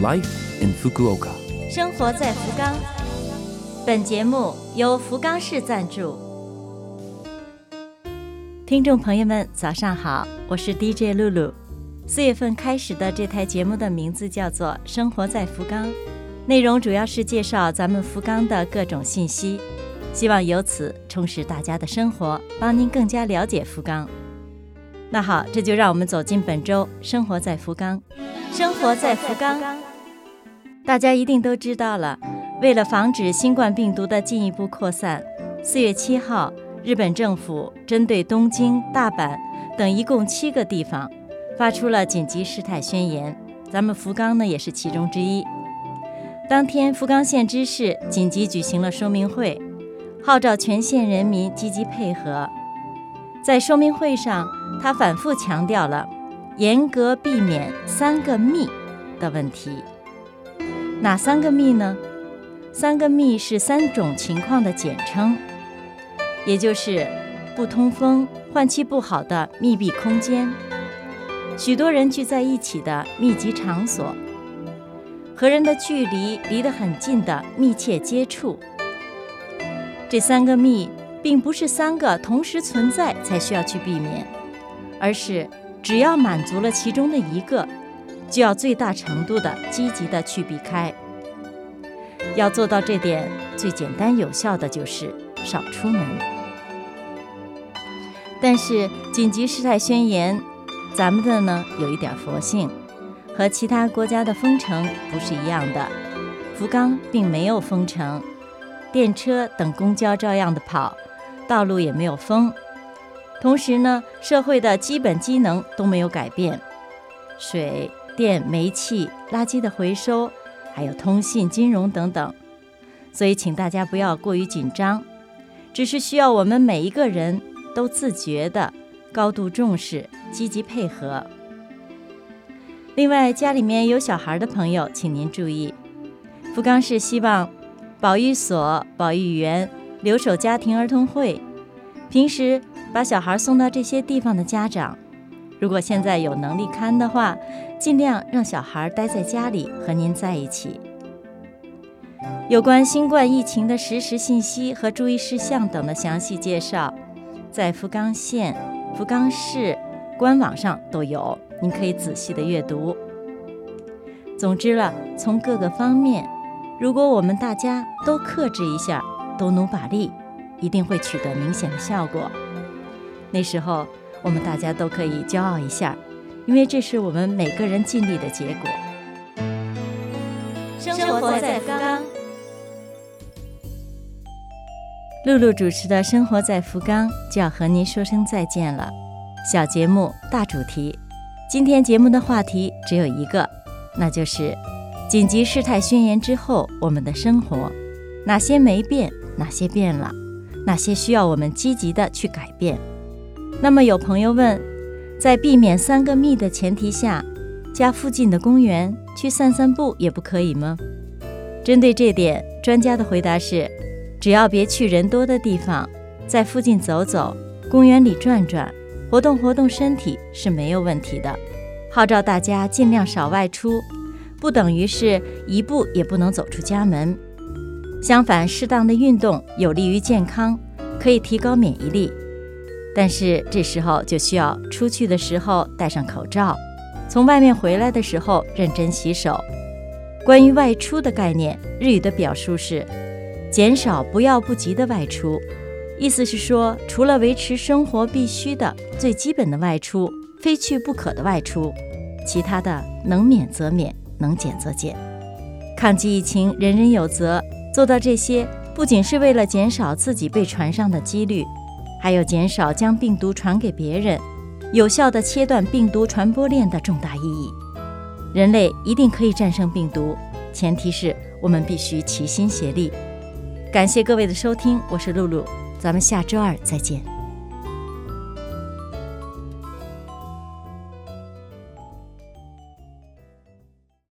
Life in Fukuoka。生活在福冈。本节目由福冈市赞助。听众朋友们，早上好，我是 DJ 露露。四月份开始的这台节目的名字叫做《生活在福冈》，内容主要是介绍咱们福冈的各种信息，希望由此充实大家的生活，帮您更加了解福冈。那好，这就让我们走进本周《生活在福冈》。生活在福冈，大家一定都知道了。为了防止新冠病毒的进一步扩散，四月七号，日本政府针对东京、大阪等一共七个地方发出了紧急事态宣言。咱们福冈呢也是其中之一。当天，福冈县知事紧急举行了说明会，号召全县人民积极配合。在说明会上，他反复强调了严格避免“三个密”的问题。哪三个密呢？三个密是三种情况的简称，也就是不通风、换气不好的密闭空间，许多人聚在一起的密集场所，和人的距离离得很近的密切接触。这三个密并不是三个同时存在才需要去避免，而是只要满足了其中的一个，就要最大程度的积极的去避开。要做到这点，最简单有效的就是少出门。但是紧急事态宣言，咱们的呢有一点佛性，和其他国家的封城不是一样的。福冈并没有封城，电车等公交照样的跑，道路也没有封。同时呢，社会的基本机能都没有改变，水电、煤气、垃圾的回收。还有通信、金融等等，所以请大家不要过于紧张，只是需要我们每一个人都自觉的、高度重视、积极配合。另外，家里面有小孩的朋友，请您注意，福冈市希望保育所、保育员、留守家庭儿童会，平时把小孩送到这些地方的家长。如果现在有能力看的话，尽量让小孩待在家里和您在一起。有关新冠疫情的实时信息和注意事项等的详细介绍，在福冈县、福冈市官网上都有，您可以仔细的阅读。总之了，从各个方面，如果我们大家都克制一下，都努把力，一定会取得明显的效果。那时候。我们大家都可以骄傲一下，因为这是我们每个人尽力的结果。生活在福冈，露露主持的《生活在福冈》就要和您说声再见了。小节目，大主题。今天节目的话题只有一个，那就是紧急事态宣言之后我们的生活，哪些没变，哪些变了，哪些需要我们积极的去改变。那么有朋友问，在避免三个密的前提下，家附近的公园去散散步也不可以吗？针对这点，专家的回答是：只要别去人多的地方，在附近走走，公园里转转，活动活动身体是没有问题的。号召大家尽量少外出，不等于是一步也不能走出家门。相反，适当的运动有利于健康，可以提高免疫力。但是这时候就需要出去的时候戴上口罩，从外面回来的时候认真洗手。关于外出的概念，日语的表述是“减少不要不急的外出”，意思是说，除了维持生活必须的最基本的外出，非去不可的外出，其他的能免则免，能减则减。抗击疫情，人人有责。做到这些，不仅是为了减少自己被传上的几率。还有减少将病毒传给别人，有效的切断病毒传播链的重大意义。人类一定可以战胜病毒，前提是我们必须齐心协力。感谢各位的收听，我是露露，咱们下周二再见。